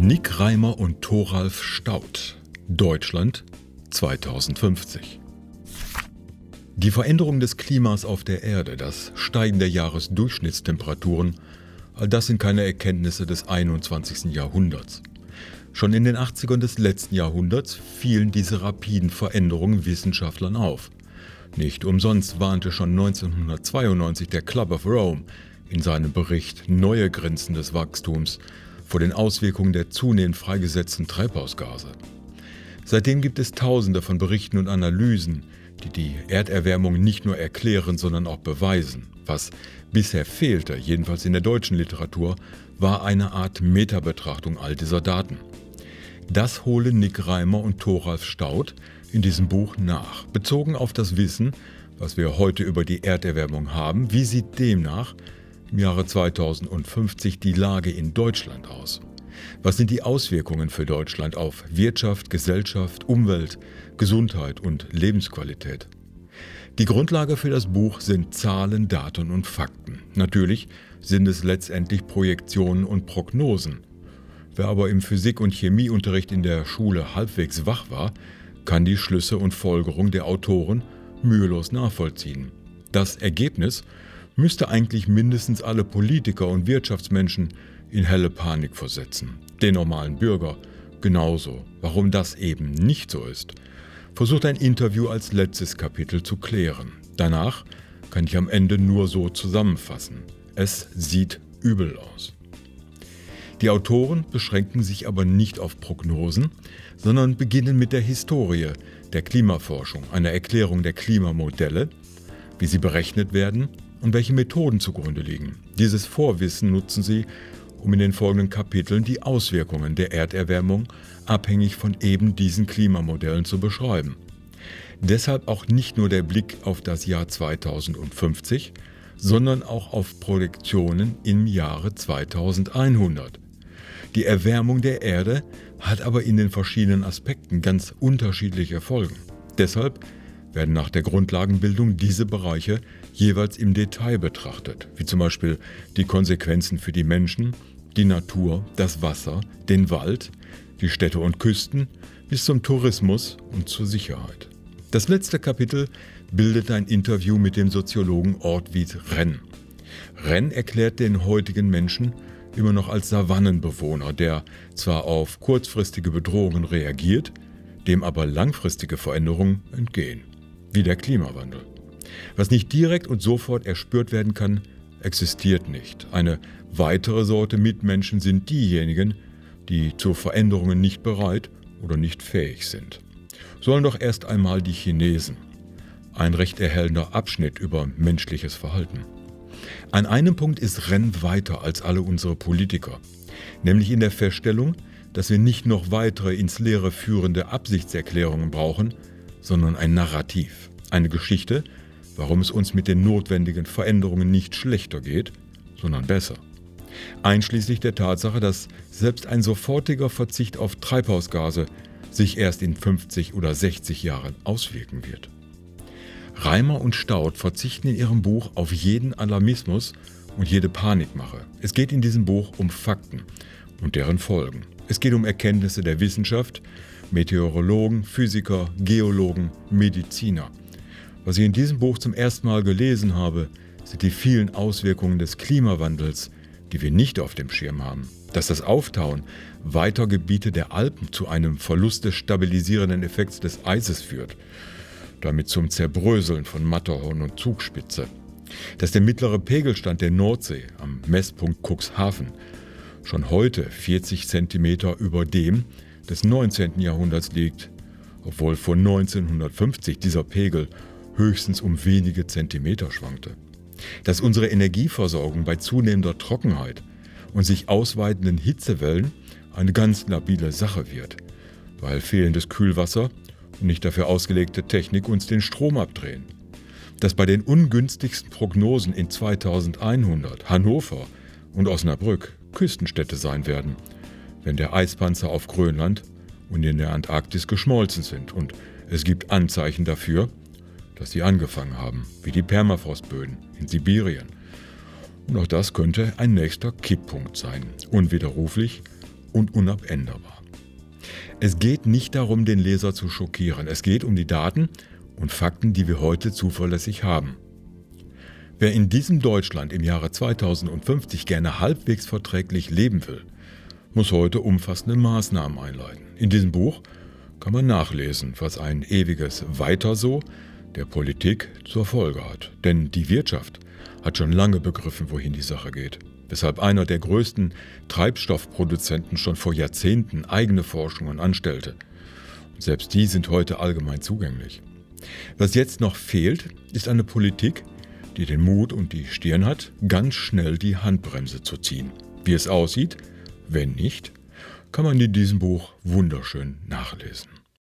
Nick Reimer und Thoralf Staudt. Deutschland 2050. Die Veränderung des Klimas auf der Erde, das Steigen der Jahresdurchschnittstemperaturen, all das sind keine Erkenntnisse des 21. Jahrhunderts. Schon in den 80ern des letzten Jahrhunderts fielen diese rapiden Veränderungen Wissenschaftlern auf. Nicht umsonst warnte schon 1992 der Club of Rome in seinem Bericht Neue Grenzen des Wachstums vor den Auswirkungen der zunehmend freigesetzten Treibhausgase. Seitdem gibt es tausende von Berichten und Analysen, die die Erderwärmung nicht nur erklären, sondern auch beweisen. Was bisher fehlte, jedenfalls in der deutschen Literatur, war eine Art Metabetrachtung all dieser Daten. Das holen Nick Reimer und Thoralf Staudt in diesem Buch nach, bezogen auf das Wissen, was wir heute über die Erderwärmung haben, wie sieht demnach im Jahre 2050 die Lage in Deutschland aus? Was sind die Auswirkungen für Deutschland auf Wirtschaft, Gesellschaft, Umwelt, Gesundheit und Lebensqualität? Die Grundlage für das Buch sind Zahlen, Daten und Fakten. Natürlich sind es letztendlich Projektionen und Prognosen. Wer aber im Physik- und Chemieunterricht in der Schule halbwegs wach war, kann die Schlüsse und Folgerungen der Autoren mühelos nachvollziehen. Das Ergebnis müsste eigentlich mindestens alle Politiker und Wirtschaftsmenschen in helle Panik versetzen. Den normalen Bürger genauso. Warum das eben nicht so ist, versucht ein Interview als letztes Kapitel zu klären. Danach kann ich am Ende nur so zusammenfassen. Es sieht übel aus. Die Autoren beschränken sich aber nicht auf Prognosen, sondern beginnen mit der Historie der Klimaforschung, einer Erklärung der Klimamodelle, wie sie berechnet werden und welche Methoden zugrunde liegen. Dieses Vorwissen nutzen sie, um in den folgenden Kapiteln die Auswirkungen der Erderwärmung abhängig von eben diesen Klimamodellen zu beschreiben. Deshalb auch nicht nur der Blick auf das Jahr 2050, sondern auch auf Projektionen im Jahre 2100. Die Erwärmung der Erde hat aber in den verschiedenen Aspekten ganz unterschiedliche Folgen. Deshalb werden nach der Grundlagenbildung diese Bereiche jeweils im Detail betrachtet, wie zum Beispiel die Konsequenzen für die Menschen, die Natur, das Wasser, den Wald, die Städte und Küsten bis zum Tourismus und zur Sicherheit. Das letzte Kapitel bildet ein Interview mit dem Soziologen Ortwid Renn. Renn erklärt den heutigen Menschen immer noch als Savannenbewohner, der zwar auf kurzfristige Bedrohungen reagiert, dem aber langfristige Veränderungen entgehen, wie der Klimawandel. Was nicht direkt und sofort erspürt werden kann, existiert nicht. Eine weitere Sorte Mitmenschen sind diejenigen, die zu Veränderungen nicht bereit oder nicht fähig sind. Sollen doch erst einmal die Chinesen. Ein recht erhellender Abschnitt über menschliches Verhalten. An einem Punkt ist Renn weiter als alle unsere Politiker, nämlich in der Feststellung, dass wir nicht noch weitere ins Leere führende Absichtserklärungen brauchen, sondern ein Narrativ, eine Geschichte, warum es uns mit den notwendigen Veränderungen nicht schlechter geht, sondern besser. Einschließlich der Tatsache, dass selbst ein sofortiger Verzicht auf Treibhausgase sich erst in 50 oder 60 Jahren auswirken wird. Reimer und Staudt verzichten in ihrem Buch auf jeden Alarmismus und jede Panikmache. Es geht in diesem Buch um Fakten und deren Folgen. Es geht um Erkenntnisse der Wissenschaft, Meteorologen, Physiker, Geologen, Mediziner. Was ich in diesem Buch zum ersten Mal gelesen habe, sind die vielen Auswirkungen des Klimawandels, die wir nicht auf dem Schirm haben. Dass das Auftauen weiter Gebiete der Alpen zu einem Verlust des stabilisierenden Effekts des Eises führt, damit zum Zerbröseln von Matterhorn und Zugspitze. Dass der mittlere Pegelstand der Nordsee am Messpunkt Cuxhaven schon heute 40 cm über dem des 19. Jahrhunderts liegt, obwohl vor 1950 dieser Pegel höchstens um wenige Zentimeter schwankte. Dass unsere Energieversorgung bei zunehmender Trockenheit und sich ausweitenden Hitzewellen eine ganz labile Sache wird, weil fehlendes Kühlwasser und nicht dafür ausgelegte Technik uns den Strom abdrehen. Dass bei den ungünstigsten Prognosen in 2100 Hannover und Osnabrück Küstenstädte sein werden, wenn der Eispanzer auf Grönland und in der Antarktis geschmolzen sind und es gibt Anzeichen dafür, dass sie angefangen haben, wie die Permafrostböden in Sibirien. Und auch das könnte ein nächster Kipppunkt sein, unwiderruflich und unabänderbar. Es geht nicht darum, den Leser zu schockieren. Es geht um die Daten und Fakten, die wir heute zuverlässig haben. Wer in diesem Deutschland im Jahre 2050 gerne halbwegs verträglich leben will, muss heute umfassende Maßnahmen einleiten. In diesem Buch kann man nachlesen, was ein ewiges Weiter so der Politik zur Folge hat. Denn die Wirtschaft hat schon lange begriffen, wohin die Sache geht. Weshalb einer der größten Treibstoffproduzenten schon vor Jahrzehnten eigene Forschungen anstellte. Und selbst die sind heute allgemein zugänglich. Was jetzt noch fehlt, ist eine Politik, die den Mut und die Stirn hat, ganz schnell die Handbremse zu ziehen. Wie es aussieht, wenn nicht, kann man in diesem Buch wunderschön nachlesen.